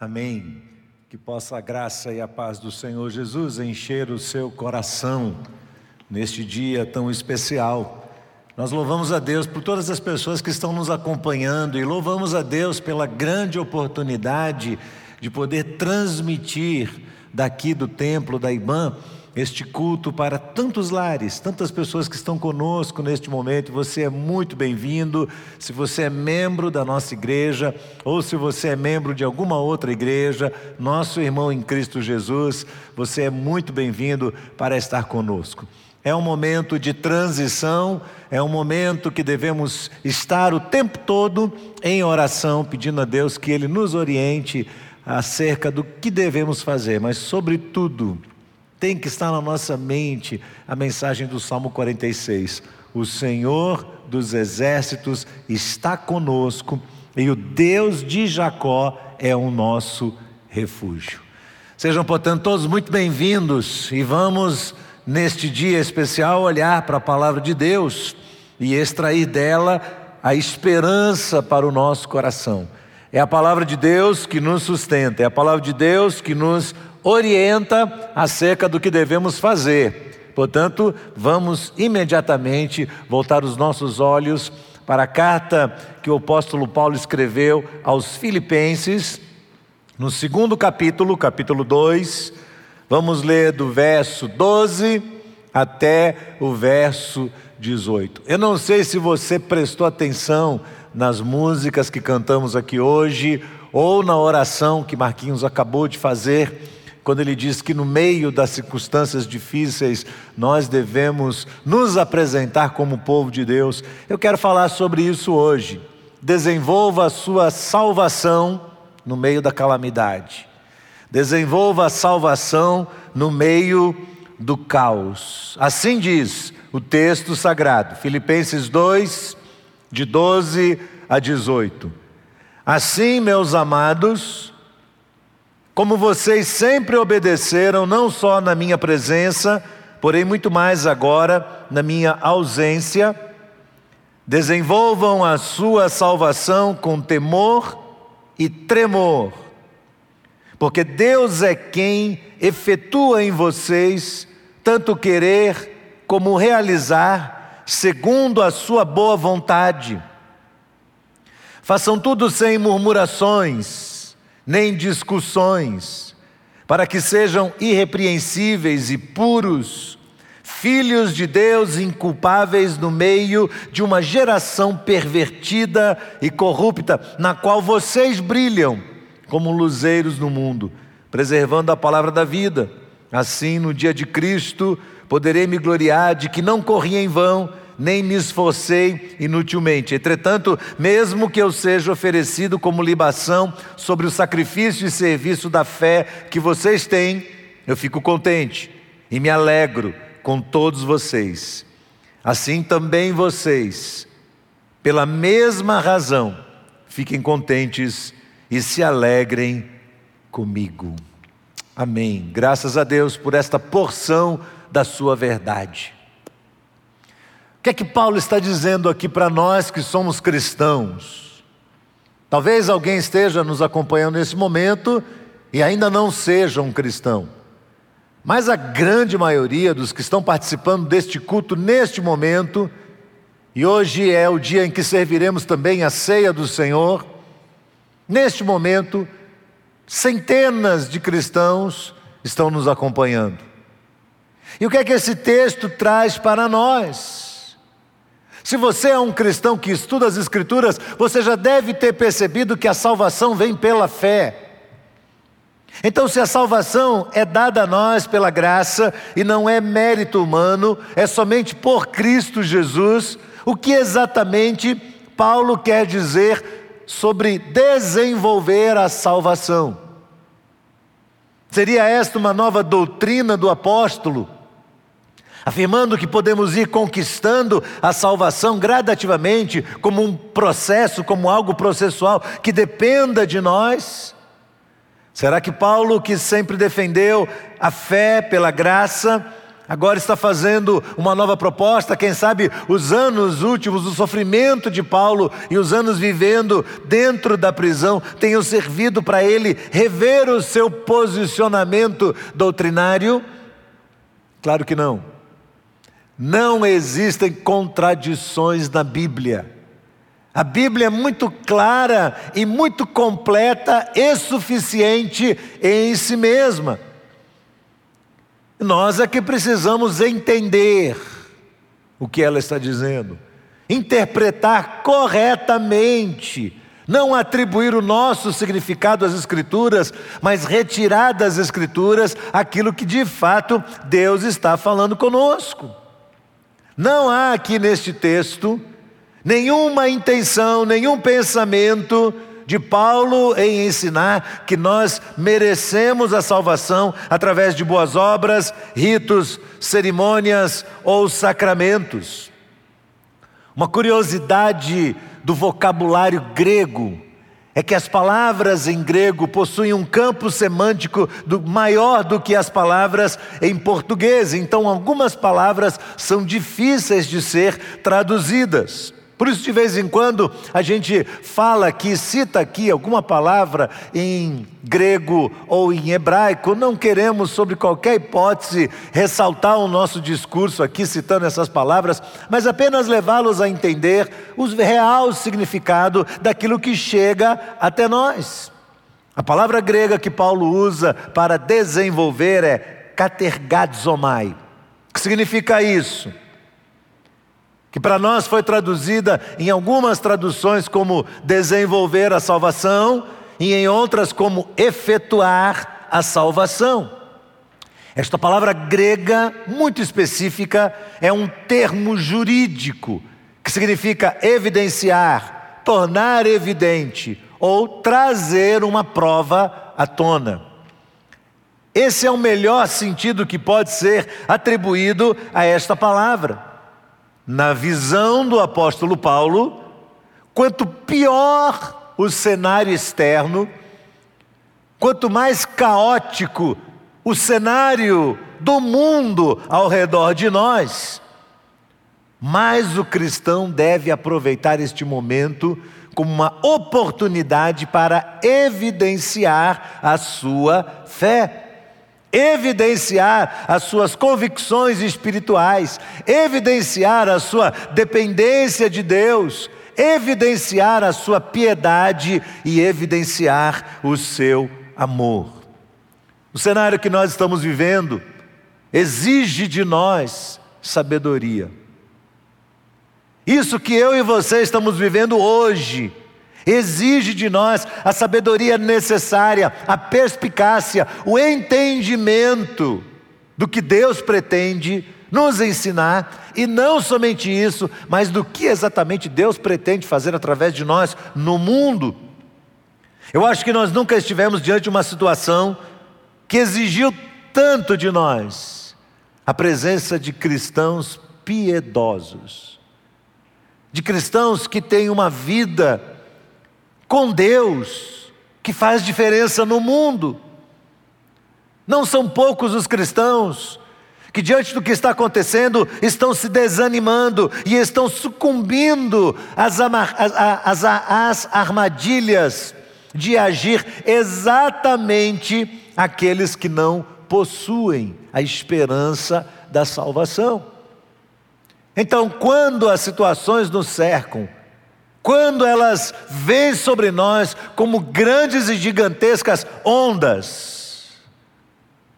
Amém. Que possa a graça e a paz do Senhor Jesus encher o seu coração neste dia tão especial. Nós louvamos a Deus por todas as pessoas que estão nos acompanhando e louvamos a Deus pela grande oportunidade de poder transmitir daqui do templo da IBAN este culto para tantos lares, tantas pessoas que estão conosco neste momento. Você é muito bem-vindo. Se você é membro da nossa igreja ou se você é membro de alguma outra igreja, nosso irmão em Cristo Jesus, você é muito bem-vindo para estar conosco. É um momento de transição, é um momento que devemos estar o tempo todo em oração, pedindo a Deus que Ele nos oriente acerca do que devemos fazer, mas, sobretudo, tem que estar na nossa mente a mensagem do Salmo 46. O Senhor dos exércitos está conosco e o Deus de Jacó é o nosso refúgio. Sejam, portanto, todos muito bem-vindos e vamos, neste dia especial, olhar para a palavra de Deus e extrair dela a esperança para o nosso coração. É a palavra de Deus que nos sustenta, é a palavra de Deus que nos orienta acerca do que devemos fazer. Portanto, vamos imediatamente voltar os nossos olhos para a carta que o apóstolo Paulo escreveu aos Filipenses, no segundo capítulo, capítulo 2, vamos ler do verso 12 até o verso 18. Eu não sei se você prestou atenção nas músicas que cantamos aqui hoje ou na oração que Marquinhos acabou de fazer quando ele diz que no meio das circunstâncias difíceis nós devemos nos apresentar como povo de Deus. Eu quero falar sobre isso hoje. Desenvolva a sua salvação no meio da calamidade. Desenvolva a salvação no meio do caos. Assim diz o texto sagrado, Filipenses 2, de 12 a 18. Assim, meus amados, como vocês sempre obedeceram, não só na minha presença, porém muito mais agora na minha ausência, desenvolvam a sua salvação com temor e tremor, porque Deus é quem efetua em vocês tanto querer como realizar, segundo a sua boa vontade. Façam tudo sem murmurações, nem discussões, para que sejam irrepreensíveis e puros, filhos de Deus inculpáveis no meio de uma geração pervertida e corrupta, na qual vocês brilham como luzeiros no mundo, preservando a palavra da vida. Assim, no dia de Cristo, poderei me gloriar de que não corri em vão, nem me esforcei inutilmente. Entretanto, mesmo que eu seja oferecido como libação sobre o sacrifício e serviço da fé que vocês têm, eu fico contente e me alegro com todos vocês. Assim também vocês, pela mesma razão, fiquem contentes e se alegrem comigo. Amém. Graças a Deus por esta porção da sua verdade. O que é que Paulo está dizendo aqui para nós que somos cristãos? Talvez alguém esteja nos acompanhando nesse momento e ainda não seja um cristão. Mas a grande maioria dos que estão participando deste culto neste momento, e hoje é o dia em que serviremos também a ceia do Senhor, neste momento, centenas de cristãos estão nos acompanhando. E o que é que esse texto traz para nós? Se você é um cristão que estuda as Escrituras, você já deve ter percebido que a salvação vem pela fé. Então, se a salvação é dada a nós pela graça e não é mérito humano, é somente por Cristo Jesus, o que exatamente Paulo quer dizer sobre desenvolver a salvação? Seria esta uma nova doutrina do apóstolo? Afirmando que podemos ir conquistando a salvação gradativamente, como um processo, como algo processual que dependa de nós? Será que Paulo, que sempre defendeu a fé pela graça, agora está fazendo uma nova proposta, quem sabe os anos últimos, o sofrimento de Paulo e os anos vivendo dentro da prisão tenham servido para ele rever o seu posicionamento doutrinário? Claro que não. Não existem contradições na Bíblia. A Bíblia é muito clara e muito completa e suficiente em si mesma. Nós é que precisamos entender o que ela está dizendo, interpretar corretamente, não atribuir o nosso significado às Escrituras, mas retirar das Escrituras aquilo que de fato Deus está falando conosco. Não há aqui neste texto nenhuma intenção, nenhum pensamento de Paulo em ensinar que nós merecemos a salvação através de boas obras, ritos, cerimônias ou sacramentos. Uma curiosidade do vocabulário grego é que as palavras em grego possuem um campo semântico do, maior do que as palavras em português, então algumas palavras são difíceis de ser traduzidas. Por isso, de vez em quando, a gente fala aqui, cita aqui alguma palavra em grego ou em hebraico, não queremos, sobre qualquer hipótese, ressaltar o nosso discurso aqui citando essas palavras, mas apenas levá-los a entender o real significado daquilo que chega até nós. A palavra grega que Paulo usa para desenvolver é katergadzomai. O que significa isso? Que para nós foi traduzida em algumas traduções como desenvolver a salvação e em outras como efetuar a salvação. Esta palavra grega, muito específica, é um termo jurídico que significa evidenciar, tornar evidente ou trazer uma prova à tona. Esse é o melhor sentido que pode ser atribuído a esta palavra. Na visão do apóstolo Paulo, quanto pior o cenário externo, quanto mais caótico o cenário do mundo ao redor de nós, mais o cristão deve aproveitar este momento como uma oportunidade para evidenciar a sua fé evidenciar as suas convicções espirituais, evidenciar a sua dependência de Deus, evidenciar a sua piedade e evidenciar o seu amor. O cenário que nós estamos vivendo exige de nós sabedoria. Isso que eu e você estamos vivendo hoje exige de nós a sabedoria necessária, a perspicácia, o entendimento do que Deus pretende nos ensinar, e não somente isso, mas do que exatamente Deus pretende fazer através de nós no mundo. Eu acho que nós nunca estivemos diante de uma situação que exigiu tanto de nós a presença de cristãos piedosos, de cristãos que têm uma vida com Deus que faz diferença no mundo. Não são poucos os cristãos que, diante do que está acontecendo, estão se desanimando e estão sucumbindo às, às, às armadilhas de agir exatamente aqueles que não possuem a esperança da salvação. Então, quando as situações nos cercam, quando elas vêm sobre nós como grandes e gigantescas ondas,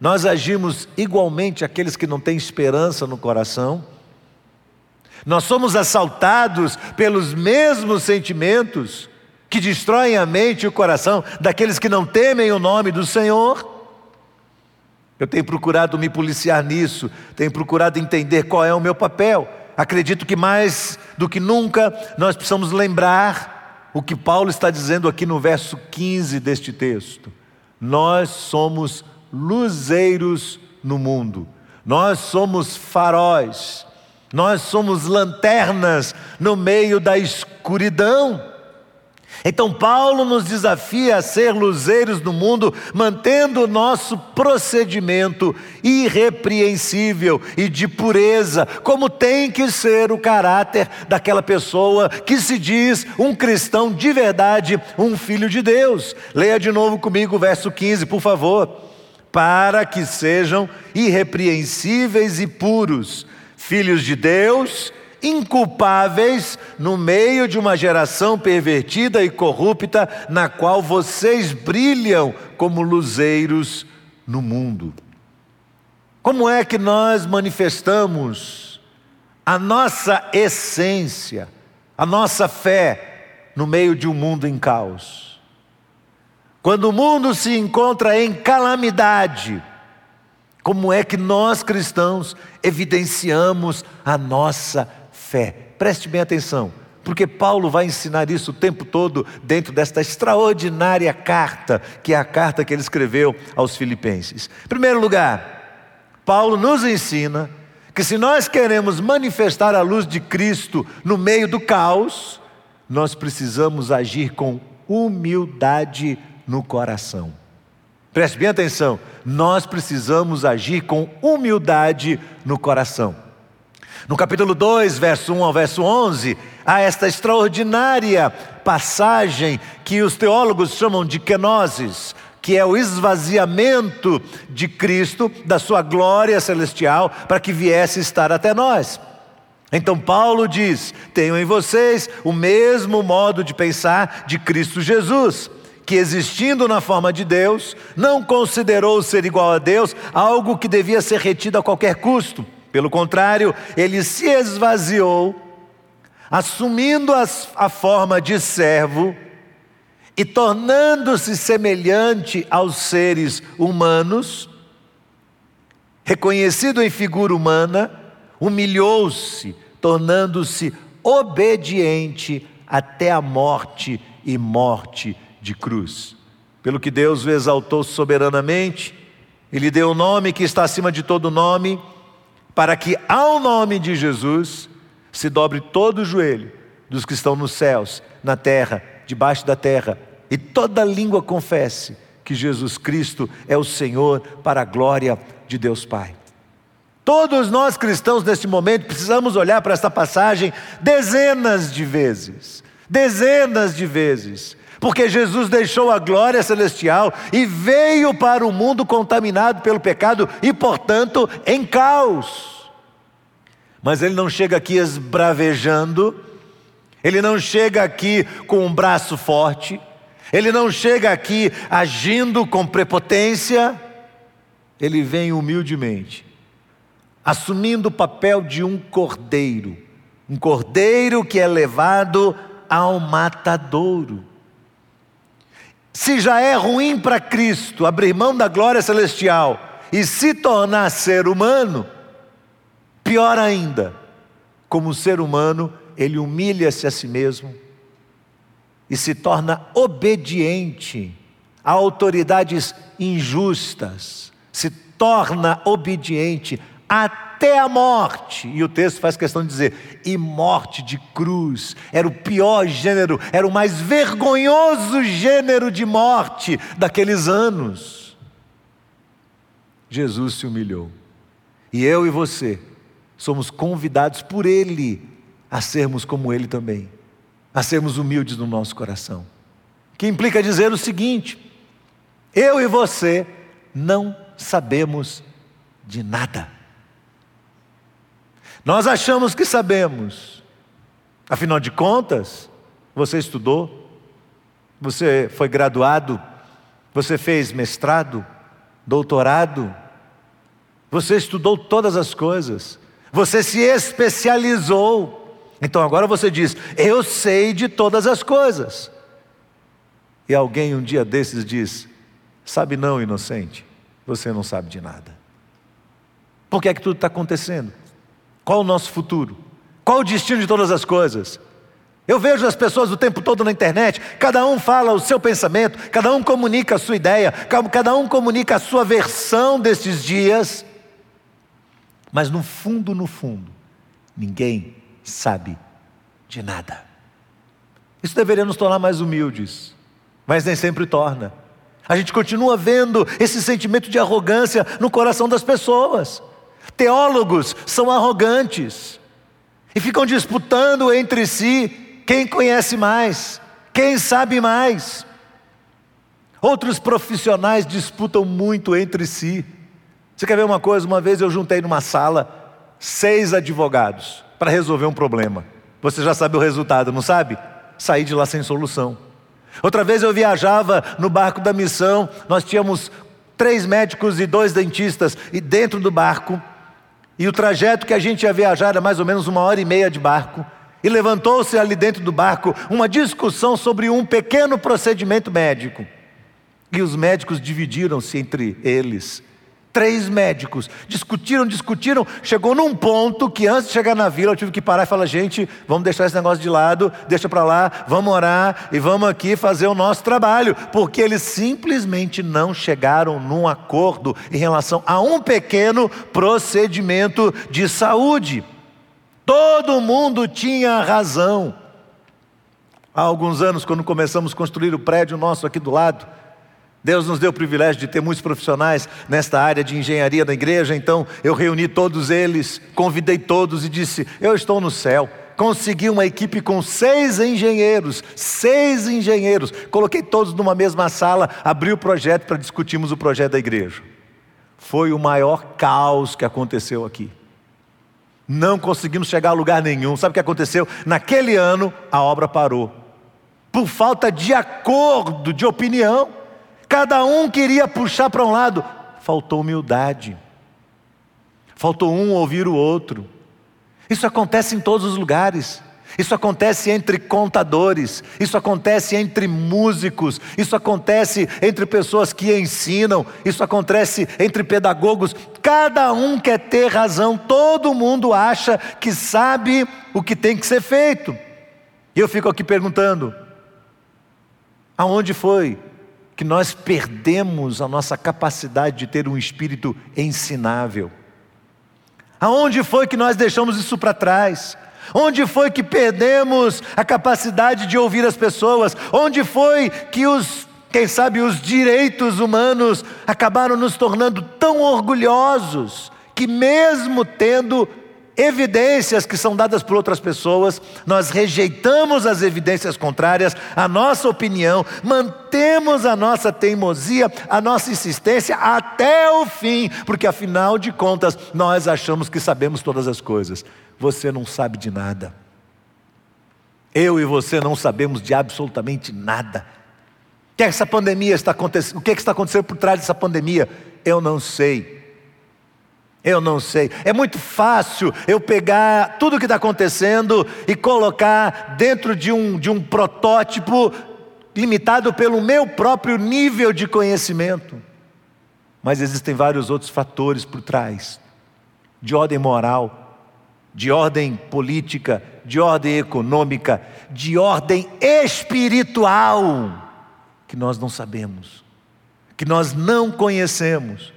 nós agimos igualmente aqueles que não têm esperança no coração. Nós somos assaltados pelos mesmos sentimentos que destroem a mente e o coração daqueles que não temem o nome do Senhor. Eu tenho procurado me policiar nisso, tenho procurado entender qual é o meu papel. Acredito que mais do que nunca nós precisamos lembrar o que Paulo está dizendo aqui no verso 15 deste texto. Nós somos luzeiros no mundo, nós somos faróis, nós somos lanternas no meio da escuridão. Então, Paulo nos desafia a ser luzeiros do mundo, mantendo o nosso procedimento irrepreensível e de pureza, como tem que ser o caráter daquela pessoa que se diz um cristão de verdade, um filho de Deus. Leia de novo comigo o verso 15, por favor. Para que sejam irrepreensíveis e puros, filhos de Deus inculpáveis no meio de uma geração pervertida e corrupta, na qual vocês brilham como luzeiros no mundo. Como é que nós manifestamos a nossa essência, a nossa fé no meio de um mundo em caos? Quando o mundo se encontra em calamidade, como é que nós cristãos evidenciamos a nossa fé. Preste bem atenção, porque Paulo vai ensinar isso o tempo todo dentro desta extraordinária carta, que é a carta que ele escreveu aos Filipenses. Em primeiro lugar, Paulo nos ensina que se nós queremos manifestar a luz de Cristo no meio do caos, nós precisamos agir com humildade no coração. Preste bem atenção, nós precisamos agir com humildade no coração. No capítulo 2, verso 1 ao verso 11, há esta extraordinária passagem que os teólogos chamam de kenosis, que é o esvaziamento de Cristo, da sua glória celestial, para que viesse estar até nós. Então Paulo diz: tenham em vocês o mesmo modo de pensar de Cristo Jesus, que existindo na forma de Deus, não considerou ser igual a Deus algo que devia ser retido a qualquer custo pelo contrário, ele se esvaziou, assumindo a forma de servo e tornando-se semelhante aos seres humanos, reconhecido em figura humana, humilhou-se, tornando-se obediente até a morte e morte de cruz. Pelo que Deus o exaltou soberanamente, ele deu o nome que está acima de todo nome para que ao nome de Jesus se dobre todo o joelho dos que estão nos céus, na terra, debaixo da terra, e toda língua confesse que Jesus Cristo é o Senhor para a glória de Deus Pai. Todos nós cristãos neste momento precisamos olhar para esta passagem dezenas de vezes, dezenas de vezes, porque Jesus deixou a glória celestial e veio para o mundo contaminado pelo pecado e, portanto, em caos. Mas ele não chega aqui esbravejando, ele não chega aqui com um braço forte, ele não chega aqui agindo com prepotência, ele vem humildemente, assumindo o papel de um cordeiro, um cordeiro que é levado ao matadouro. Se já é ruim para Cristo abrir mão da glória celestial e se tornar ser humano, pior ainda, como ser humano, ele humilha-se a si mesmo e se torna obediente a autoridades injustas, se torna obediente a até a morte. E o texto faz questão de dizer: e morte de cruz. Era o pior gênero, era o mais vergonhoso gênero de morte daqueles anos. Jesus se humilhou. E eu e você somos convidados por Ele a sermos como Ele também, a sermos humildes no nosso coração. Que implica dizer o seguinte: eu e você não sabemos de nada. Nós achamos que sabemos. Afinal de contas, você estudou, você foi graduado, você fez mestrado, doutorado, você estudou todas as coisas, você se especializou. Então agora você diz: Eu sei de todas as coisas. E alguém um dia desses diz: Sabe não, inocente, você não sabe de nada. Por que é que tudo está acontecendo? Qual o nosso futuro? Qual o destino de todas as coisas? Eu vejo as pessoas o tempo todo na internet, cada um fala o seu pensamento, cada um comunica a sua ideia, cada um comunica a sua versão destes dias, mas no fundo, no fundo, ninguém sabe de nada. Isso deveria nos tornar mais humildes, mas nem sempre torna. A gente continua vendo esse sentimento de arrogância no coração das pessoas. Teólogos são arrogantes e ficam disputando entre si quem conhece mais, quem sabe mais. Outros profissionais disputam muito entre si. Você quer ver uma coisa? Uma vez eu juntei numa sala seis advogados para resolver um problema. Você já sabe o resultado, não sabe? Saí de lá sem solução. Outra vez eu viajava no barco da missão, nós tínhamos três médicos e dois dentistas e dentro do barco, e o trajeto que a gente ia viajar era mais ou menos uma hora e meia de barco. E levantou-se ali dentro do barco uma discussão sobre um pequeno procedimento médico. E os médicos dividiram-se entre eles. Três médicos discutiram, discutiram, chegou num ponto que antes de chegar na vila eu tive que parar e falar: gente, vamos deixar esse negócio de lado, deixa para lá, vamos orar e vamos aqui fazer o nosso trabalho, porque eles simplesmente não chegaram num acordo em relação a um pequeno procedimento de saúde. Todo mundo tinha razão. Há alguns anos, quando começamos a construir o prédio nosso aqui do lado, Deus nos deu o privilégio de ter muitos profissionais nesta área de engenharia da igreja, então eu reuni todos eles, convidei todos e disse: Eu estou no céu. Consegui uma equipe com seis engenheiros, seis engenheiros, coloquei todos numa mesma sala, abri o projeto para discutirmos o projeto da igreja. Foi o maior caos que aconteceu aqui. Não conseguimos chegar a lugar nenhum. Sabe o que aconteceu? Naquele ano, a obra parou. Por falta de acordo, de opinião. Cada um queria puxar para um lado, faltou humildade. Faltou um ouvir o outro. Isso acontece em todos os lugares. Isso acontece entre contadores, isso acontece entre músicos, isso acontece entre pessoas que ensinam, isso acontece entre pedagogos. Cada um quer ter razão, todo mundo acha que sabe o que tem que ser feito. E eu fico aqui perguntando: aonde foi que nós perdemos a nossa capacidade de ter um espírito ensinável? Aonde foi que nós deixamos isso para trás? Onde foi que perdemos a capacidade de ouvir as pessoas? Onde foi que os, quem sabe, os direitos humanos acabaram nos tornando tão orgulhosos que mesmo tendo evidências que são dadas por outras pessoas, nós rejeitamos as evidências contrárias, a nossa opinião, mantemos a nossa teimosia, a nossa insistência até o fim, porque afinal de contas nós achamos que sabemos todas as coisas. Você não sabe de nada. Eu e você não sabemos de absolutamente nada. O que, é que essa pandemia está acontecendo? O que, é que está acontecendo por trás dessa pandemia? Eu não sei. Eu não sei. É muito fácil eu pegar tudo o que está acontecendo e colocar dentro de um, de um protótipo limitado pelo meu próprio nível de conhecimento. Mas existem vários outros fatores por trás, de ordem moral, de ordem política, de ordem econômica, de ordem espiritual, que nós não sabemos, que nós não conhecemos.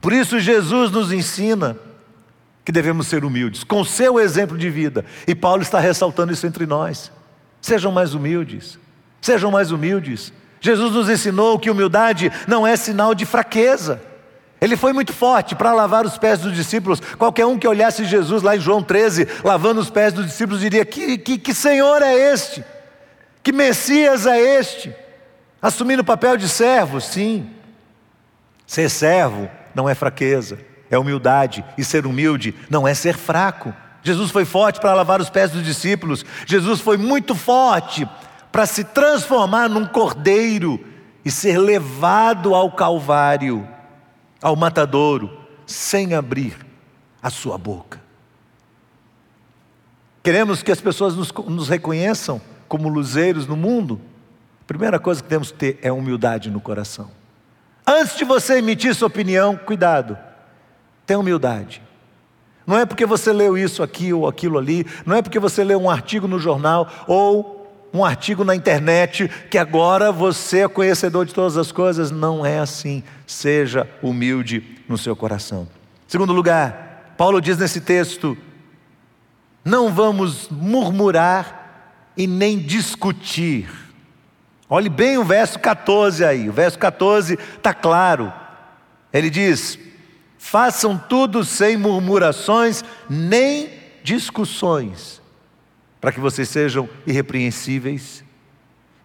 Por isso, Jesus nos ensina que devemos ser humildes, com seu exemplo de vida. E Paulo está ressaltando isso entre nós. Sejam mais humildes, sejam mais humildes. Jesus nos ensinou que humildade não é sinal de fraqueza. Ele foi muito forte para lavar os pés dos discípulos. Qualquer um que olhasse Jesus lá em João 13, lavando os pés dos discípulos, diria: Que, que, que Senhor é este? Que Messias é este? Assumindo o papel de servo, sim. Ser servo não é fraqueza, é humildade. E ser humilde não é ser fraco. Jesus foi forte para lavar os pés dos discípulos. Jesus foi muito forte para se transformar num cordeiro e ser levado ao Calvário, ao matadouro, sem abrir a sua boca. Queremos que as pessoas nos, nos reconheçam como luzeiros no mundo. A primeira coisa que temos que ter é humildade no coração. Antes de você emitir sua opinião, cuidado, tenha humildade. Não é porque você leu isso aqui ou aquilo ali, não é porque você leu um artigo no jornal ou um artigo na internet que agora você é conhecedor de todas as coisas. Não é assim. Seja humilde no seu coração. Segundo lugar, Paulo diz nesse texto: não vamos murmurar e nem discutir. Olhe bem o verso 14 aí, o verso 14 está claro. Ele diz: façam tudo sem murmurações nem discussões, para que vocês sejam irrepreensíveis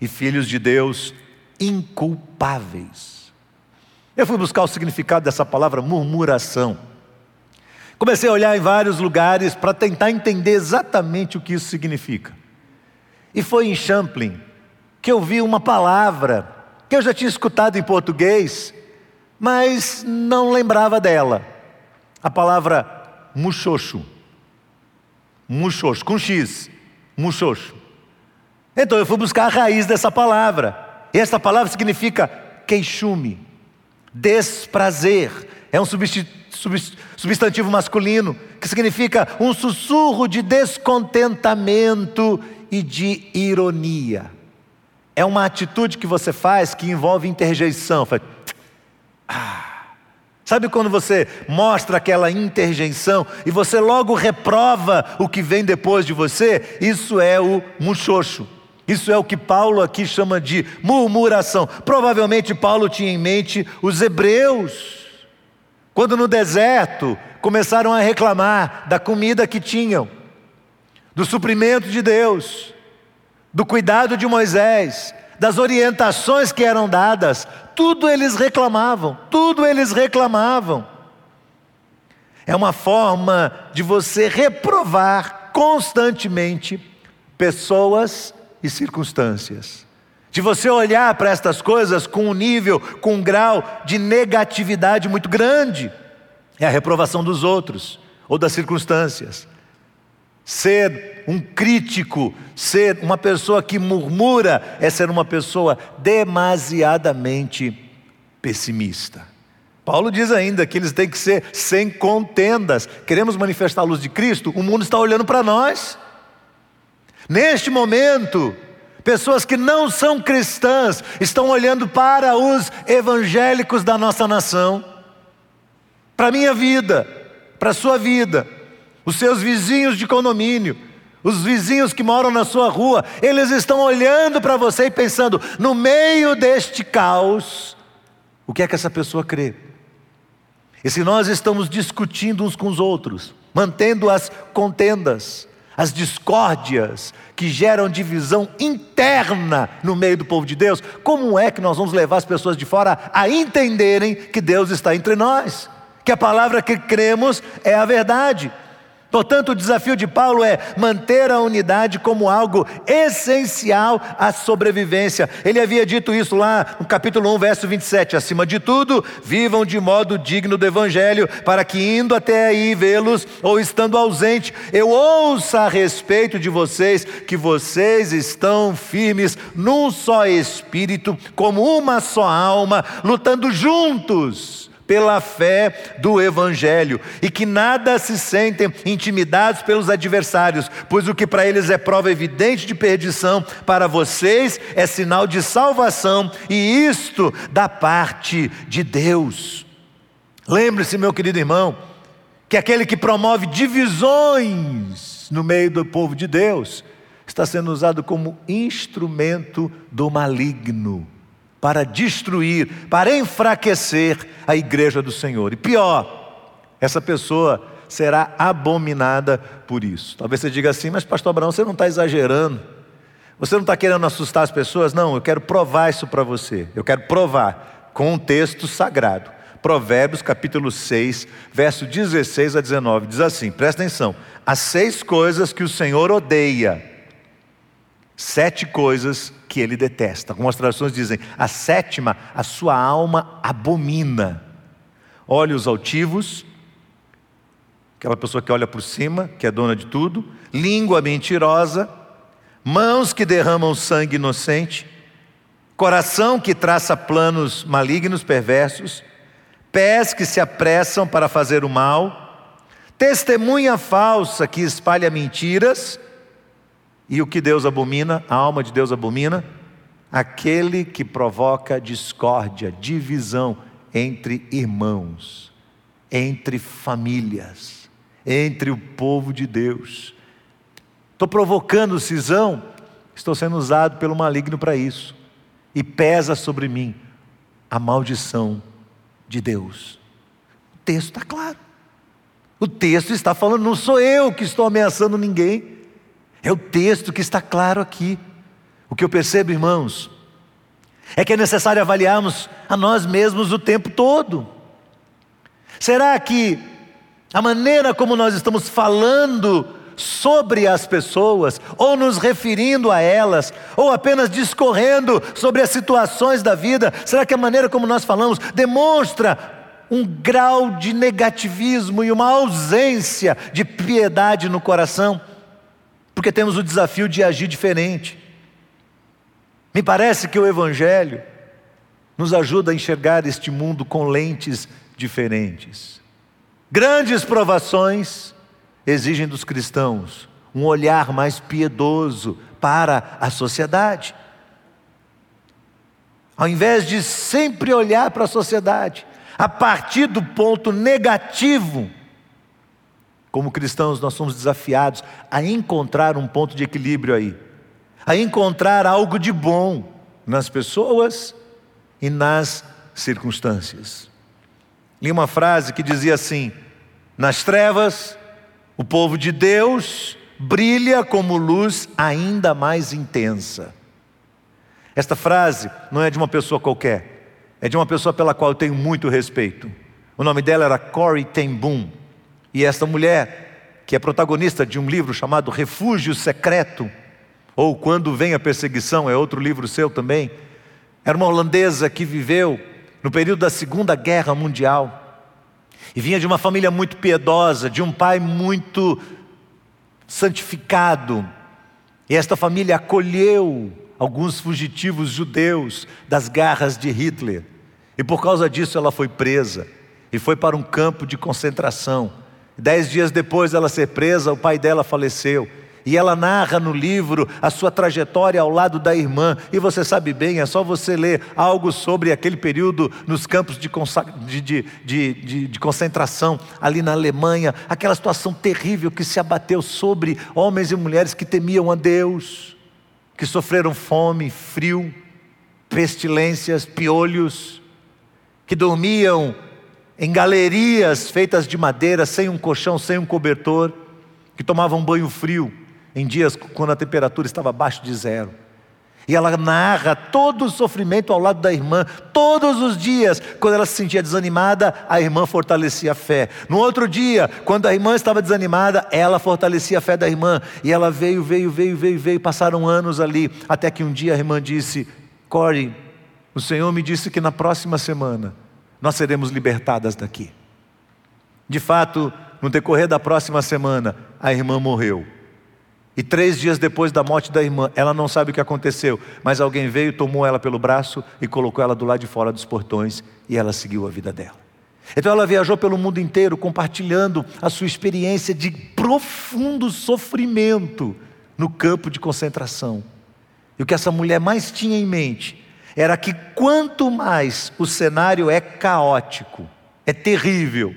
e filhos de Deus inculpáveis. Eu fui buscar o significado dessa palavra murmuração. Comecei a olhar em vários lugares para tentar entender exatamente o que isso significa. E foi em Champlin que eu vi uma palavra que eu já tinha escutado em português, mas não lembrava dela. A palavra muxoxo. Muxoxo, com X. Muxoxo. Então eu fui buscar a raiz dessa palavra. E essa palavra significa queixume, desprazer. É um substantivo masculino que significa um sussurro de descontentamento e de ironia. É uma atitude que você faz que envolve interjeição. Ah. Sabe quando você mostra aquela interjeição e você logo reprova o que vem depois de você? Isso é o muxoxo. Isso é o que Paulo aqui chama de murmuração. Provavelmente Paulo tinha em mente os hebreus, quando no deserto começaram a reclamar da comida que tinham, do suprimento de Deus, do cuidado de Moisés, das orientações que eram dadas, tudo eles reclamavam, tudo eles reclamavam. É uma forma de você reprovar constantemente pessoas e circunstâncias. De você olhar para estas coisas com um nível, com um grau de negatividade muito grande. É a reprovação dos outros ou das circunstâncias. Ser um crítico, ser uma pessoa que murmura, é ser uma pessoa demasiadamente pessimista. Paulo diz ainda que eles têm que ser sem contendas. Queremos manifestar a luz de Cristo, o mundo está olhando para nós. Neste momento, pessoas que não são cristãs estão olhando para os evangélicos da nossa nação, para a minha vida, para a sua vida, os seus vizinhos de condomínio, os vizinhos que moram na sua rua, eles estão olhando para você e pensando: no meio deste caos, o que é que essa pessoa crê? E se nós estamos discutindo uns com os outros, mantendo as contendas, as discórdias que geram divisão interna no meio do povo de Deus, como é que nós vamos levar as pessoas de fora a entenderem que Deus está entre nós? Que a palavra que cremos é a verdade. Portanto, o desafio de Paulo é manter a unidade como algo essencial à sobrevivência. Ele havia dito isso lá no capítulo 1, verso 27. Acima de tudo, vivam de modo digno do evangelho, para que indo até aí vê-los ou estando ausente, eu ouça a respeito de vocês que vocês estão firmes num só espírito, como uma só alma, lutando juntos pela fé do Evangelho e que nada se sentem intimidados pelos adversários, pois o que para eles é prova evidente de perdição, para vocês é sinal de salvação e isto da parte de Deus. Lembre-se, meu querido irmão, que aquele que promove divisões no meio do povo de Deus está sendo usado como instrumento do maligno para destruir, para enfraquecer a igreja do Senhor. E pior, essa pessoa será abominada por isso. Talvez você diga assim, mas pastor Abraão, você não está exagerando. Você não está querendo assustar as pessoas? Não, eu quero provar isso para você. Eu quero provar com um texto sagrado. Provérbios capítulo 6, verso 16 a 19, diz assim: presta atenção. As seis coisas que o Senhor odeia Sete coisas que ele detesta. Algumas traduções dizem: a sétima, a sua alma abomina. Olhos altivos, aquela pessoa que olha por cima, que é dona de tudo. Língua mentirosa. Mãos que derramam sangue inocente. Coração que traça planos malignos, perversos. Pés que se apressam para fazer o mal. Testemunha falsa que espalha mentiras e o que Deus abomina, a alma de Deus abomina? Aquele que provoca discórdia, divisão entre irmãos, entre famílias, entre o povo de Deus. Estou provocando cisão estou sendo usado pelo maligno para isso. E pesa sobre mim a maldição de Deus. O texto está claro. O texto está falando, não sou eu que estou ameaçando ninguém. É o texto que está claro aqui. O que eu percebo, irmãos, é que é necessário avaliarmos a nós mesmos o tempo todo. Será que a maneira como nós estamos falando sobre as pessoas, ou nos referindo a elas, ou apenas discorrendo sobre as situações da vida, será que a maneira como nós falamos demonstra um grau de negativismo e uma ausência de piedade no coração? Porque temos o desafio de agir diferente. Me parece que o Evangelho nos ajuda a enxergar este mundo com lentes diferentes. Grandes provações exigem dos cristãos um olhar mais piedoso para a sociedade. Ao invés de sempre olhar para a sociedade a partir do ponto negativo, como cristãos, nós somos desafiados a encontrar um ponto de equilíbrio aí a encontrar algo de bom nas pessoas e nas circunstâncias. Li uma frase que dizia assim: nas trevas, o povo de Deus brilha como luz ainda mais intensa. Esta frase não é de uma pessoa qualquer, é de uma pessoa pela qual eu tenho muito respeito. O nome dela era Corey Ten Boom. E esta mulher, que é protagonista de um livro chamado Refúgio Secreto, ou Quando Vem a Perseguição, é outro livro seu também. Era uma holandesa que viveu no período da Segunda Guerra Mundial. E vinha de uma família muito piedosa, de um pai muito santificado. E esta família acolheu alguns fugitivos judeus das garras de Hitler. E por causa disso ela foi presa e foi para um campo de concentração. Dez dias depois dela ser presa, o pai dela faleceu. E ela narra no livro a sua trajetória ao lado da irmã. E você sabe bem, é só você ler algo sobre aquele período nos campos de, de, de, de, concentração ali na Alemanha, aquela situação terrível que se abateu sobre homens e mulheres que temiam a Deus, que sofreram fome, frio, pestilências, piolhos, que dormiam em galerias feitas de madeira, sem um colchão, sem um cobertor, que tomavam banho frio em dias quando a temperatura estava abaixo de zero. E ela narra todo o sofrimento ao lado da irmã, todos os dias, quando ela se sentia desanimada, a irmã fortalecia a fé. No outro dia, quando a irmã estava desanimada, ela fortalecia a fé da irmã. E ela veio, veio, veio, veio, veio, passaram anos ali, até que um dia a irmã disse: Corey, o Senhor me disse que na próxima semana nós seremos libertadas daqui. De fato, no decorrer da próxima semana, a irmã morreu. E três dias depois da morte da irmã, ela não sabe o que aconteceu, mas alguém veio, tomou ela pelo braço e colocou ela do lado de fora dos portões e ela seguiu a vida dela. Então ela viajou pelo mundo inteiro compartilhando a sua experiência de profundo sofrimento no campo de concentração. E o que essa mulher mais tinha em mente era que quanto mais o cenário é caótico, é terrível,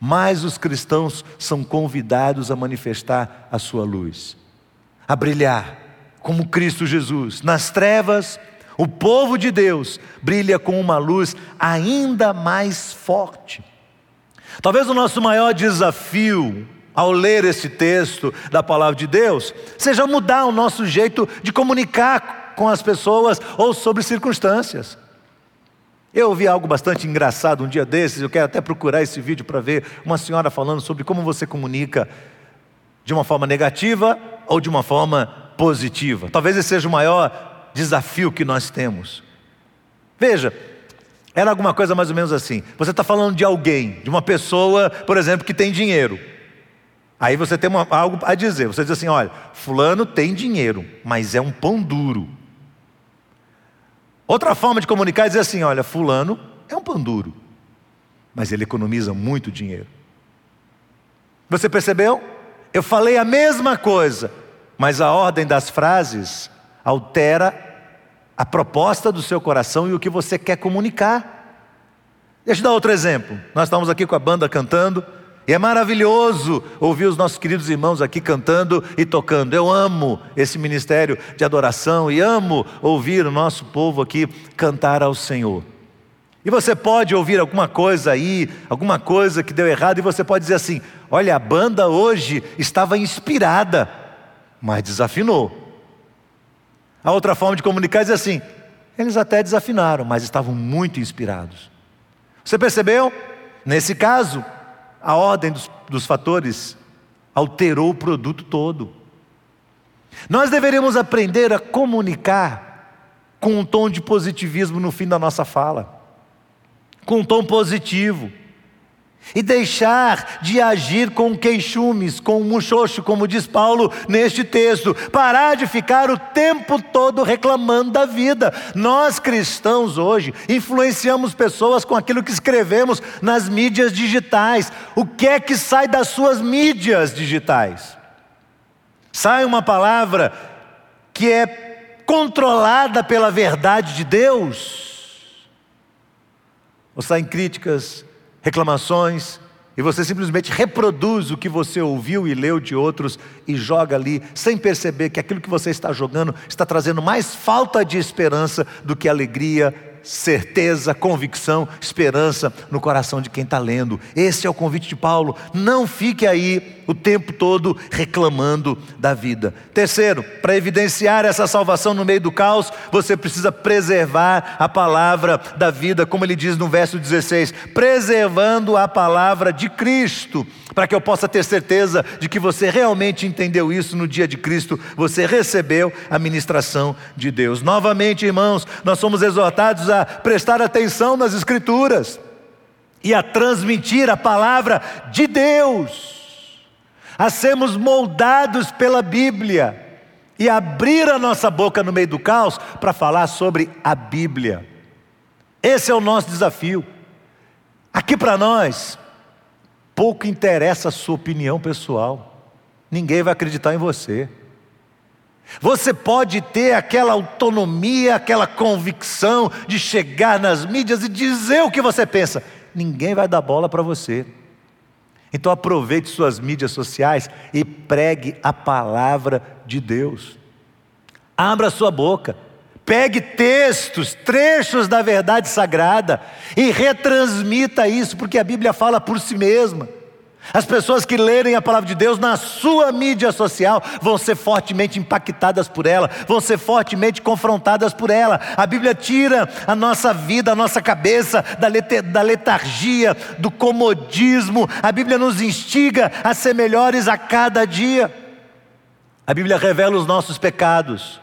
mais os cristãos são convidados a manifestar a sua luz a brilhar, como Cristo Jesus. Nas trevas, o povo de Deus brilha com uma luz ainda mais forte. Talvez o nosso maior desafio ao ler esse texto da palavra de Deus seja mudar o nosso jeito de comunicar com as pessoas ou sobre circunstâncias. Eu ouvi algo bastante engraçado um dia desses, eu quero até procurar esse vídeo para ver uma senhora falando sobre como você comunica de uma forma negativa ou de uma forma positiva. Talvez esse seja o maior desafio que nós temos. Veja, era alguma coisa mais ou menos assim. Você está falando de alguém, de uma pessoa, por exemplo, que tem dinheiro. Aí você tem uma, algo a dizer. Você diz assim: olha, Fulano tem dinheiro, mas é um pão duro. Outra forma de comunicar é dizer assim: olha, Fulano é um pão duro, mas ele economiza muito dinheiro. Você percebeu? Eu falei a mesma coisa, mas a ordem das frases altera a proposta do seu coração e o que você quer comunicar. Deixa eu dar outro exemplo. Nós estamos aqui com a banda cantando E é maravilhoso ouvir os nossos queridos irmãos aqui cantando e tocando. Eu amo esse ministério de adoração e amo ouvir o nosso povo aqui cantar ao Senhor. E você pode ouvir alguma coisa aí, alguma coisa que deu errado, e você pode dizer assim: olha, a banda hoje estava inspirada, mas desafinou. A outra forma de comunicar é dizer assim: eles até desafinaram, mas estavam muito inspirados. Você percebeu? Nesse caso, a ordem dos, dos fatores alterou o produto todo. Nós deveríamos aprender a comunicar com um tom de positivismo no fim da nossa fala, com um tom positivo. E deixar de agir com queixumes, com muxoxo, como diz Paulo neste texto. Parar de ficar o tempo todo reclamando da vida. Nós cristãos hoje influenciamos pessoas com aquilo que escrevemos nas mídias digitais. O que é que sai das suas mídias digitais? Sai uma palavra que é controlada pela verdade de Deus? Ou saem críticas reclamações, e você simplesmente reproduz o que você ouviu e leu de outros e joga ali, sem perceber que aquilo que você está jogando está trazendo mais falta de esperança do que alegria certeza, convicção, esperança no coração de quem está lendo. Esse é o convite de Paulo. Não fique aí o tempo todo reclamando da vida. Terceiro, para evidenciar essa salvação no meio do caos, você precisa preservar a palavra da vida, como ele diz no verso 16: preservando a palavra de Cristo para que eu possa ter certeza de que você realmente entendeu isso no dia de Cristo, você recebeu a ministração de Deus. Novamente, irmãos, nós somos exortados a prestar atenção nas Escrituras e a transmitir a palavra de Deus, a sermos moldados pela Bíblia e abrir a nossa boca no meio do caos para falar sobre a Bíblia. Esse é o nosso desafio. Aqui para nós, pouco interessa a sua opinião pessoal, ninguém vai acreditar em você. Você pode ter aquela autonomia, aquela convicção de chegar nas mídias e dizer o que você pensa, ninguém vai dar bola para você. Então aproveite suas mídias sociais e pregue a palavra de Deus. Abra sua boca, pegue textos, trechos da verdade sagrada e retransmita isso, porque a Bíblia fala por si mesma. As pessoas que lerem a palavra de Deus na sua mídia social vão ser fortemente impactadas por ela, vão ser fortemente confrontadas por ela. A Bíblia tira a nossa vida, a nossa cabeça da letargia, do comodismo. A Bíblia nos instiga a ser melhores a cada dia. A Bíblia revela os nossos pecados.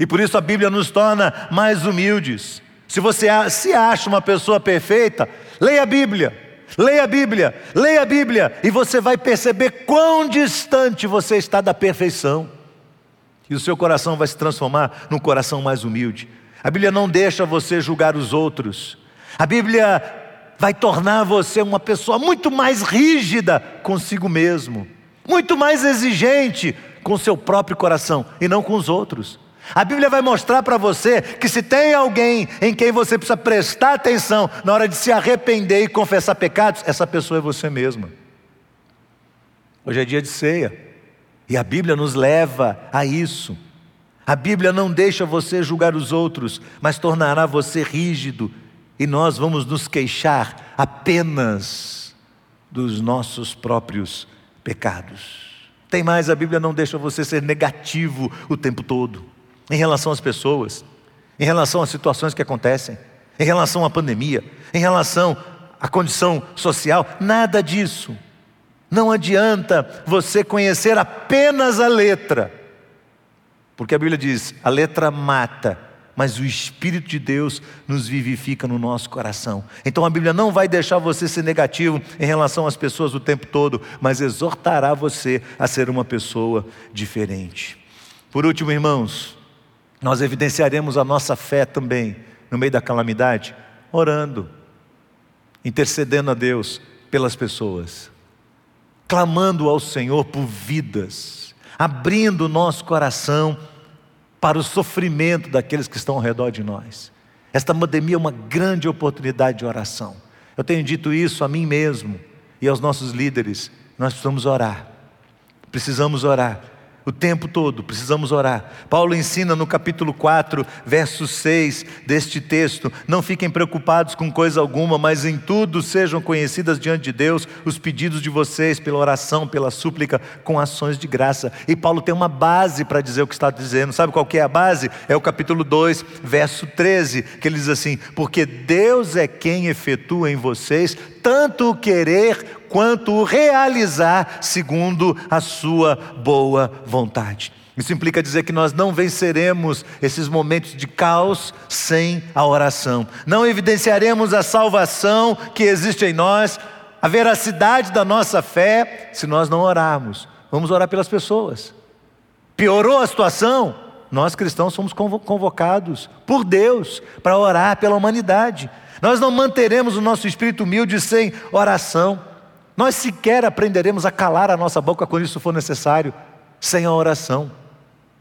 E por isso a Bíblia nos torna mais humildes. Se você se acha uma pessoa perfeita, leia a Bíblia. Leia a Bíblia, leia a Bíblia, e você vai perceber quão distante você está da perfeição. E o seu coração vai se transformar num coração mais humilde. A Bíblia não deixa você julgar os outros. A Bíblia vai tornar você uma pessoa muito mais rígida consigo mesmo, muito mais exigente com seu próprio coração e não com os outros. A Bíblia vai mostrar para você que se tem alguém em quem você precisa prestar atenção na hora de se arrepender e confessar pecados, essa pessoa é você mesma. Hoje é dia de ceia e a Bíblia nos leva a isso. A Bíblia não deixa você julgar os outros, mas tornará você rígido e nós vamos nos queixar apenas dos nossos próprios pecados. Tem mais, a Bíblia não deixa você ser negativo o tempo todo em relação às pessoas, em relação às situações que acontecem, em relação à pandemia, em relação à condição social, nada disso. Não adianta você conhecer apenas a letra, porque a Bíblia diz: a letra mata, mas o Espírito de Deus nos vivifica no nosso coração. Então a Bíblia não vai deixar você ser negativo em relação às pessoas o tempo todo, mas exortará você a ser uma pessoa diferente. Por último, irmãos, nós evidenciaremos a nossa fé também no meio da calamidade, orando, intercedendo a Deus pelas pessoas, clamando ao Senhor por vidas, abrindo o nosso coração para o sofrimento daqueles que estão ao redor de nós. Esta pandemia é uma grande oportunidade de oração. Eu tenho dito isso a mim mesmo e aos nossos líderes: nós precisamos orar. Precisamos orar. O tempo todo precisamos orar. Paulo ensina no capítulo 4, verso 6 deste texto: Não fiquem preocupados com coisa alguma, mas em tudo sejam conhecidas diante de Deus os pedidos de vocês, pela oração, pela súplica, com ações de graça. E Paulo tem uma base para dizer o que está dizendo. Sabe qual que é a base? É o capítulo 2, verso 13, que ele diz assim: Porque Deus é quem efetua em vocês tanto o querer quanto o realizar segundo a sua boa vontade. Isso implica dizer que nós não venceremos esses momentos de caos sem a oração. Não evidenciaremos a salvação que existe em nós, a veracidade da nossa fé, se nós não orarmos. Vamos orar pelas pessoas. Piorou a situação? Nós cristãos somos convocados por Deus para orar pela humanidade. Nós não manteremos o nosso espírito humilde sem oração. Nós sequer aprenderemos a calar a nossa boca quando isso for necessário, sem a oração.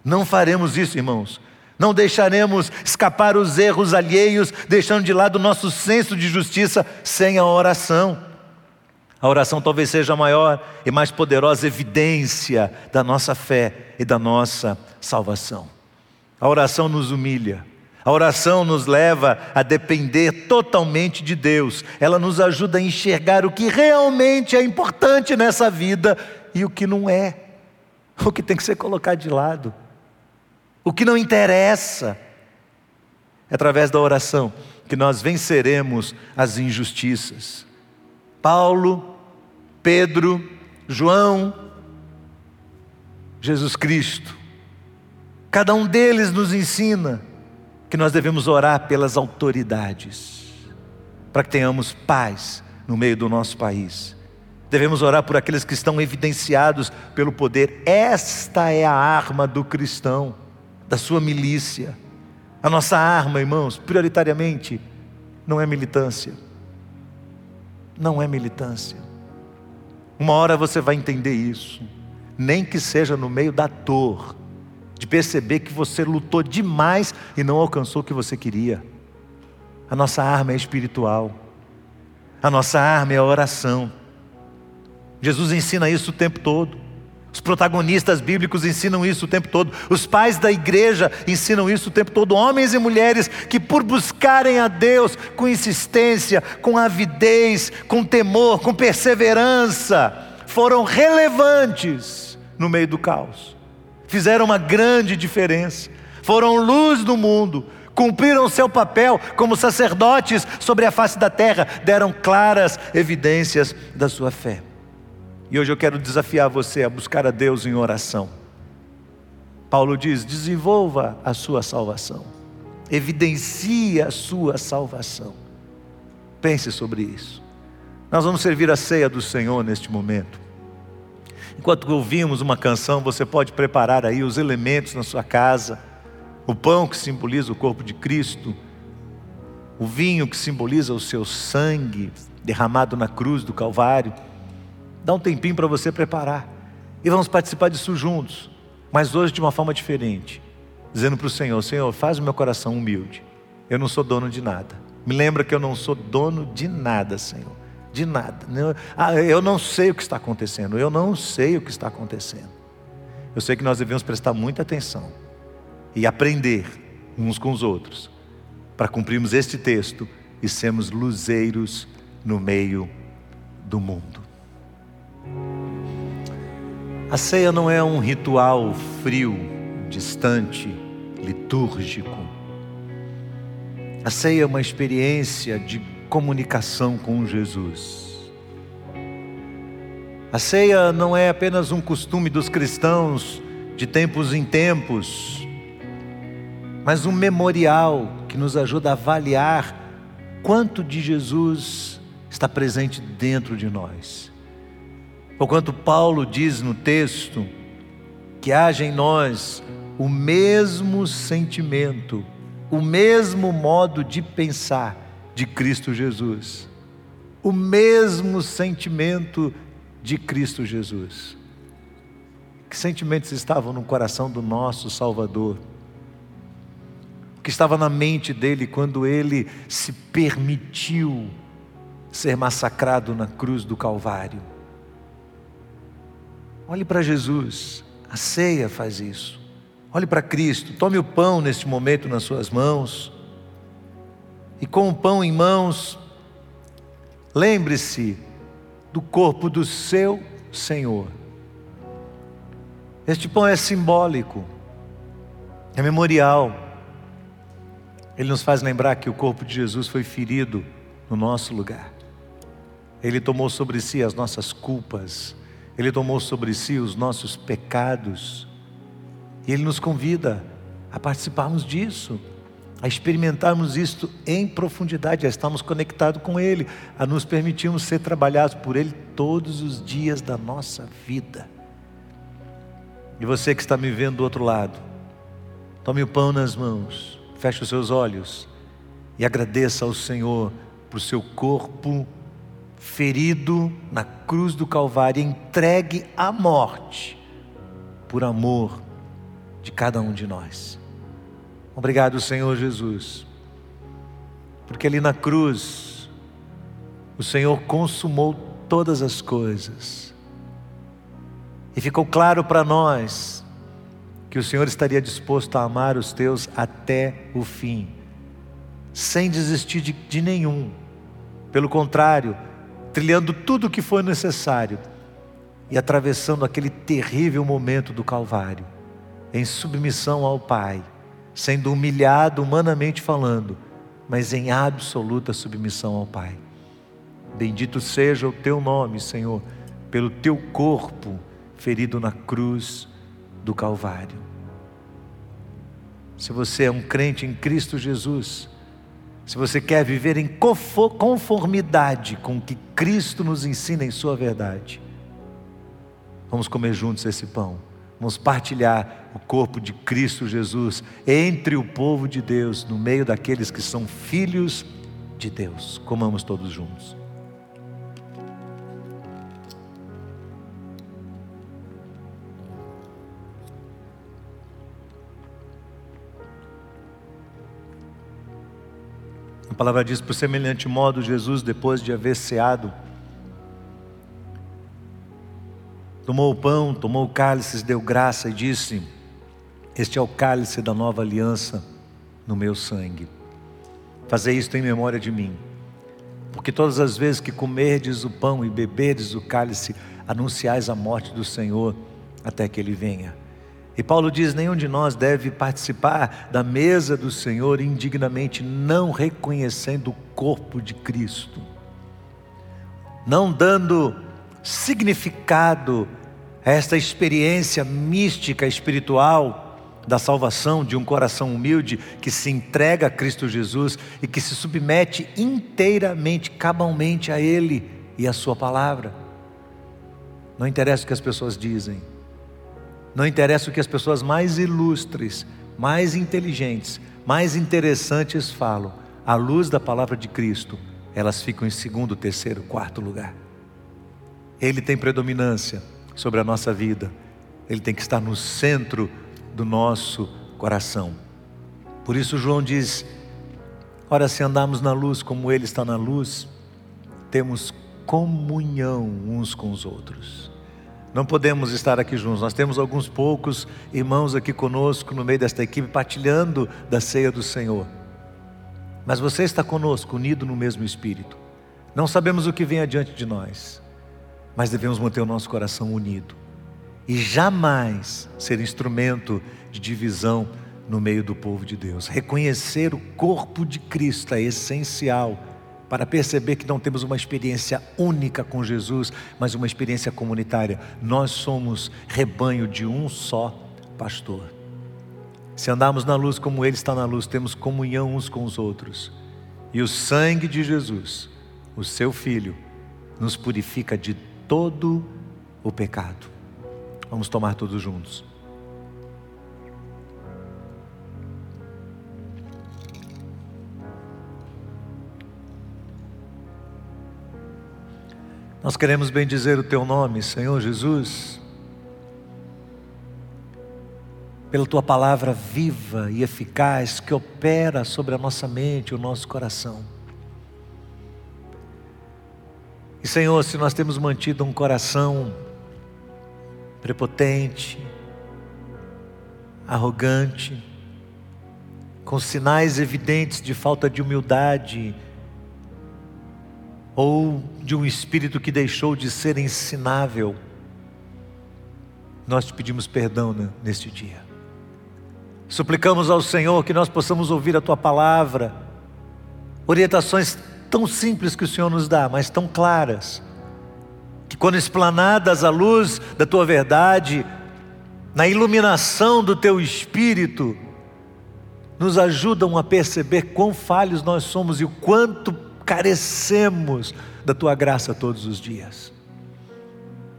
Não faremos isso, irmãos. Não deixaremos escapar os erros alheios, deixando de lado o nosso senso de justiça sem a oração. A oração talvez seja a maior e mais poderosa evidência da nossa fé e da nossa salvação. A oração nos humilha, a oração nos leva a depender totalmente de Deus. Ela nos ajuda a enxergar o que realmente é importante nessa vida e o que não é. O que tem que ser colocado de lado. O que não interessa. É através da oração que nós venceremos as injustiças. Paulo, Pedro, João, Jesus Cristo. Cada um deles nos ensina que nós devemos orar pelas autoridades, para que tenhamos paz no meio do nosso país. Devemos orar por aqueles que estão evidenciados pelo poder. Esta é a arma do cristão, da sua milícia. A nossa arma, irmãos, prioritariamente, não é militância. Não é militância. Uma hora você vai entender isso, nem que seja no meio da dor de perceber que você lutou demais e não alcançou o que você queria. A nossa arma é espiritual, a nossa arma é a oração. Jesus ensina isso o tempo todo. Os protagonistas bíblicos ensinam isso o tempo todo. Os pais da igreja ensinam isso o tempo todo. Homens e mulheres que, por buscarem a Deus com insistência, com avidez, com temor, com perseverança, foram relevantes no meio do caos fizeram uma grande diferença, foram luz do mundo, cumpriram seu papel como sacerdotes sobre a face da terra, deram claras evidências da sua fé. E hoje eu quero desafiar você a buscar a Deus em oração. Paulo diz: desenvolva a sua salvação, evidencie a sua salvação. Pense sobre isso. Nós vamos servir a ceia do Senhor neste momento. Enquanto ouvimos uma canção, você pode preparar aí os elementos na sua casa: o pão que simboliza o corpo de Cristo, o vinho que simboliza o seu sangue derramado na cruz do Calvário. Dá um tempinho para você preparar e vamos participar disso juntos, mas hoje de uma forma diferente, dizendo para o Senhor: Senhor, faz o meu coração humilde. Eu não sou dono de nada. Me lembra que eu não sou dono de nada, Senhor de nada. Ah, eu não sei o que está acontecendo, eu não sei o que está acontecendo. Eu sei que nós devemos prestar muita atenção e aprender uns com os outros para cumprirmos este texto e sermos luzeiros no meio do mundo. A ceia não é um ritual frio, distante, litúrgico. A ceia é uma experiência de comunicação com Jesus. A ceia não é apenas um costume dos cristãos de tempos em tempos, mas um memorial que nos ajuda a avaliar quanto de Jesus está presente dentro de nós. Ou quanto Paulo diz no texto, que haja em nós o mesmo sentimento, o mesmo modo de pensar de Cristo Jesus. O mesmo sentimento de Cristo Jesus. Que sentimentos estavam no coração do nosso Salvador? O que estava na mente dele quando ele se permitiu ser massacrado na cruz do Calvário. Olhe para Jesus, a ceia faz isso. Olhe para Cristo, tome o pão neste momento nas suas mãos. E com o pão em mãos, lembre-se do corpo do seu Senhor. Este pão é simbólico, é memorial. Ele nos faz lembrar que o corpo de Jesus foi ferido no nosso lugar. Ele tomou sobre si as nossas culpas, ele tomou sobre si os nossos pecados. E ele nos convida a participarmos disso, a experimentarmos isto em profundidade, a estarmos conectados com ele, a nos permitirmos ser trabalhados por ele todos os dias da nossa vida. E você que está me vendo do outro lado, tome o pão nas mãos, feche os seus olhos e agradeça ao Senhor por seu corpo ferido na cruz do Calvário, entregue à morte, por amor de cada um de nós. Obrigado, Senhor Jesus, porque ali na cruz, o Senhor consumou todas as coisas, e ficou claro para nós que o Senhor estaria disposto a amar os teus até o fim, sem desistir de, de nenhum, pelo contrário, trilhando tudo o que foi necessário e atravessando aquele terrível momento do Calvário, em submissão ao Pai, sendo humilhado humanamente falando, mas em absoluta submissão ao Pai. Bendito seja o teu nome, Senhor, pelo teu corpo ferido na cruz do Calvário. Se você é um crente em Cristo Jesus, se você quer viver em conformidade com o que Cristo nos ensina em Sua verdade, vamos comer juntos esse pão, vamos partilhar o corpo de Cristo Jesus entre o povo de Deus, no meio daqueles que são filhos de Deus. Comamos todos juntos. palavra diz: por semelhante modo, Jesus, depois de haver ceado, tomou o pão, tomou o cálice, deu graça e disse: Este é o cálice da nova aliança no meu sangue. Fazei isto em memória de mim. Porque todas as vezes que comerdes o pão e beberdes o cálice, anunciais a morte do Senhor até que ele venha. E Paulo diz: nenhum de nós deve participar da mesa do Senhor indignamente, não reconhecendo o corpo de Cristo, não dando significado esta experiência mística, espiritual da salvação de um coração humilde que se entrega a Cristo Jesus e que se submete inteiramente, cabalmente a Ele e a Sua palavra. Não interessa o que as pessoas dizem, não interessa o que as pessoas mais ilustres, mais inteligentes, mais interessantes falam, à luz da palavra de Cristo, elas ficam em segundo, terceiro, quarto lugar. Ele tem predominância sobre a nossa vida, ele tem que estar no centro do nosso coração. Por isso, João diz: Ora, se andamos na luz como ele está na luz, temos comunhão uns com os outros. Não podemos estar aqui juntos. Nós temos alguns poucos irmãos aqui conosco no meio desta equipe partilhando da ceia do Senhor. Mas você está conosco, unido no mesmo espírito. Não sabemos o que vem adiante de nós, mas devemos manter o nosso coração unido e jamais ser instrumento de divisão no meio do povo de Deus. Reconhecer o corpo de Cristo é essencial para perceber que não temos uma experiência única com Jesus, mas uma experiência comunitária. Nós somos rebanho de um só pastor. Se andarmos na luz como Ele está na luz, temos comunhão uns com os outros. E o sangue de Jesus, o Seu Filho, nos purifica de todo o pecado. Vamos tomar todos juntos. Nós queremos bendizer o teu nome, Senhor Jesus, pela tua palavra viva e eficaz que opera sobre a nossa mente, o nosso coração. E Senhor, se nós temos mantido um coração prepotente, arrogante, com sinais evidentes de falta de humildade, ou de um espírito que deixou de ser ensinável, nós te pedimos perdão neste dia. Suplicamos ao Senhor que nós possamos ouvir a tua palavra, orientações tão simples que o Senhor nos dá, mas tão claras, que quando explanadas à luz da tua verdade, na iluminação do teu espírito, nos ajudam a perceber quão falhos nós somos e o quanto carecemos da tua graça todos os dias.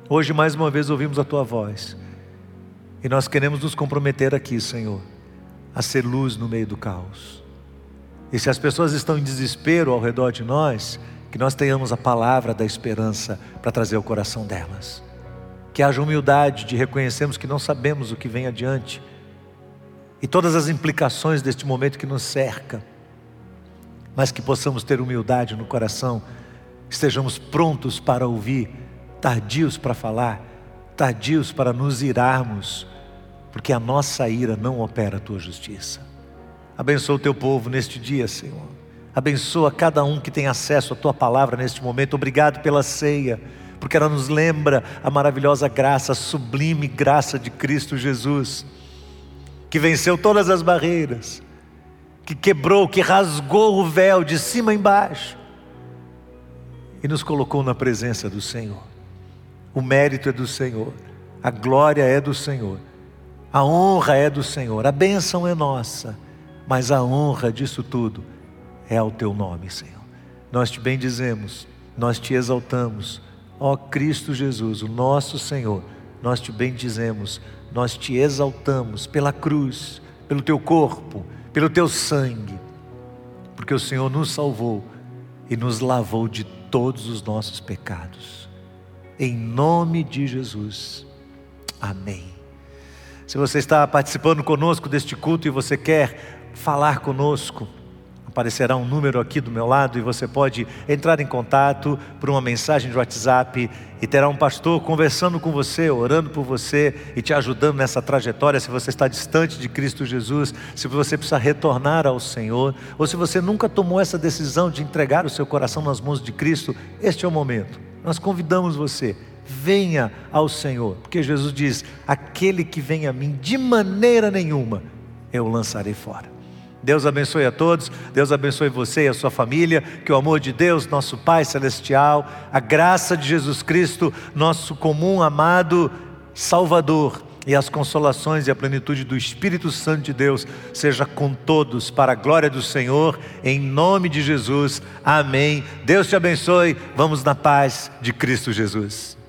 Hoje, mais uma vez, ouvimos a tua voz e nós queremos nos comprometer aqui, Senhor, a ser luz no meio do caos. E se as pessoas estão em desespero ao redor de nós, que nós tenhamos a palavra da esperança para trazer ao coração delas. Que haja humildade de reconhecermos que não sabemos o que vem adiante e todas as implicações deste momento que nos cerca, mas que possamos ter humildade no coração, estejamos prontos para ouvir, tardios para falar, tardios para nos irarmos, porque a nossa ira não opera a tua justiça. Abençoa o teu povo neste dia, Senhor. Abençoa cada um que tem acesso à tua palavra neste momento. Obrigado pela ceia, porque ela nos lembra a maravilhosa graça, a sublime graça de Cristo Jesus, que venceu todas as barreiras, que quebrou, que rasgou o véu de cima embaixo e nos colocou na presença do Senhor. O mérito é do Senhor, a glória é do Senhor, a honra é do Senhor, a bênção é nossa mas a honra disso tudo é ao teu nome, Senhor. Nós te bendizemos, nós te exaltamos, ó Cristo Jesus, o nosso Senhor, nós te bendizemos, nós te exaltamos pela cruz, pelo teu corpo, pelo teu sangue, porque o Senhor nos salvou e nos lavou de todos os nossos pecados. Em nome de Jesus. Amém. Se você está participando conosco deste culto e você quer falar conosco. Aparecerá um número aqui do meu lado e você pode entrar em contato por uma mensagem de WhatsApp e terá um pastor conversando com você, orando por você e te ajudando nessa trajetória. Se você está distante de Cristo Jesus, se você precisa retornar ao Senhor, ou se você nunca tomou essa decisão de entregar o seu coração nas mãos de Cristo, este é o momento. Nós convidamos você venha ao Senhor, porque Jesus diz: aquele que vem a mim, de maneira nenhuma eu lançarei fora. Deus abençoe a todos, Deus abençoe você e a sua família, que o amor de Deus, nosso Pai Celestial, a graça de Jesus Cristo, nosso comum, amado Salvador, e as consolações e a plenitude do Espírito Santo de Deus seja com todos, para a glória do Senhor, em nome de Jesus, amém. Deus te abençoe, vamos na paz de Cristo Jesus.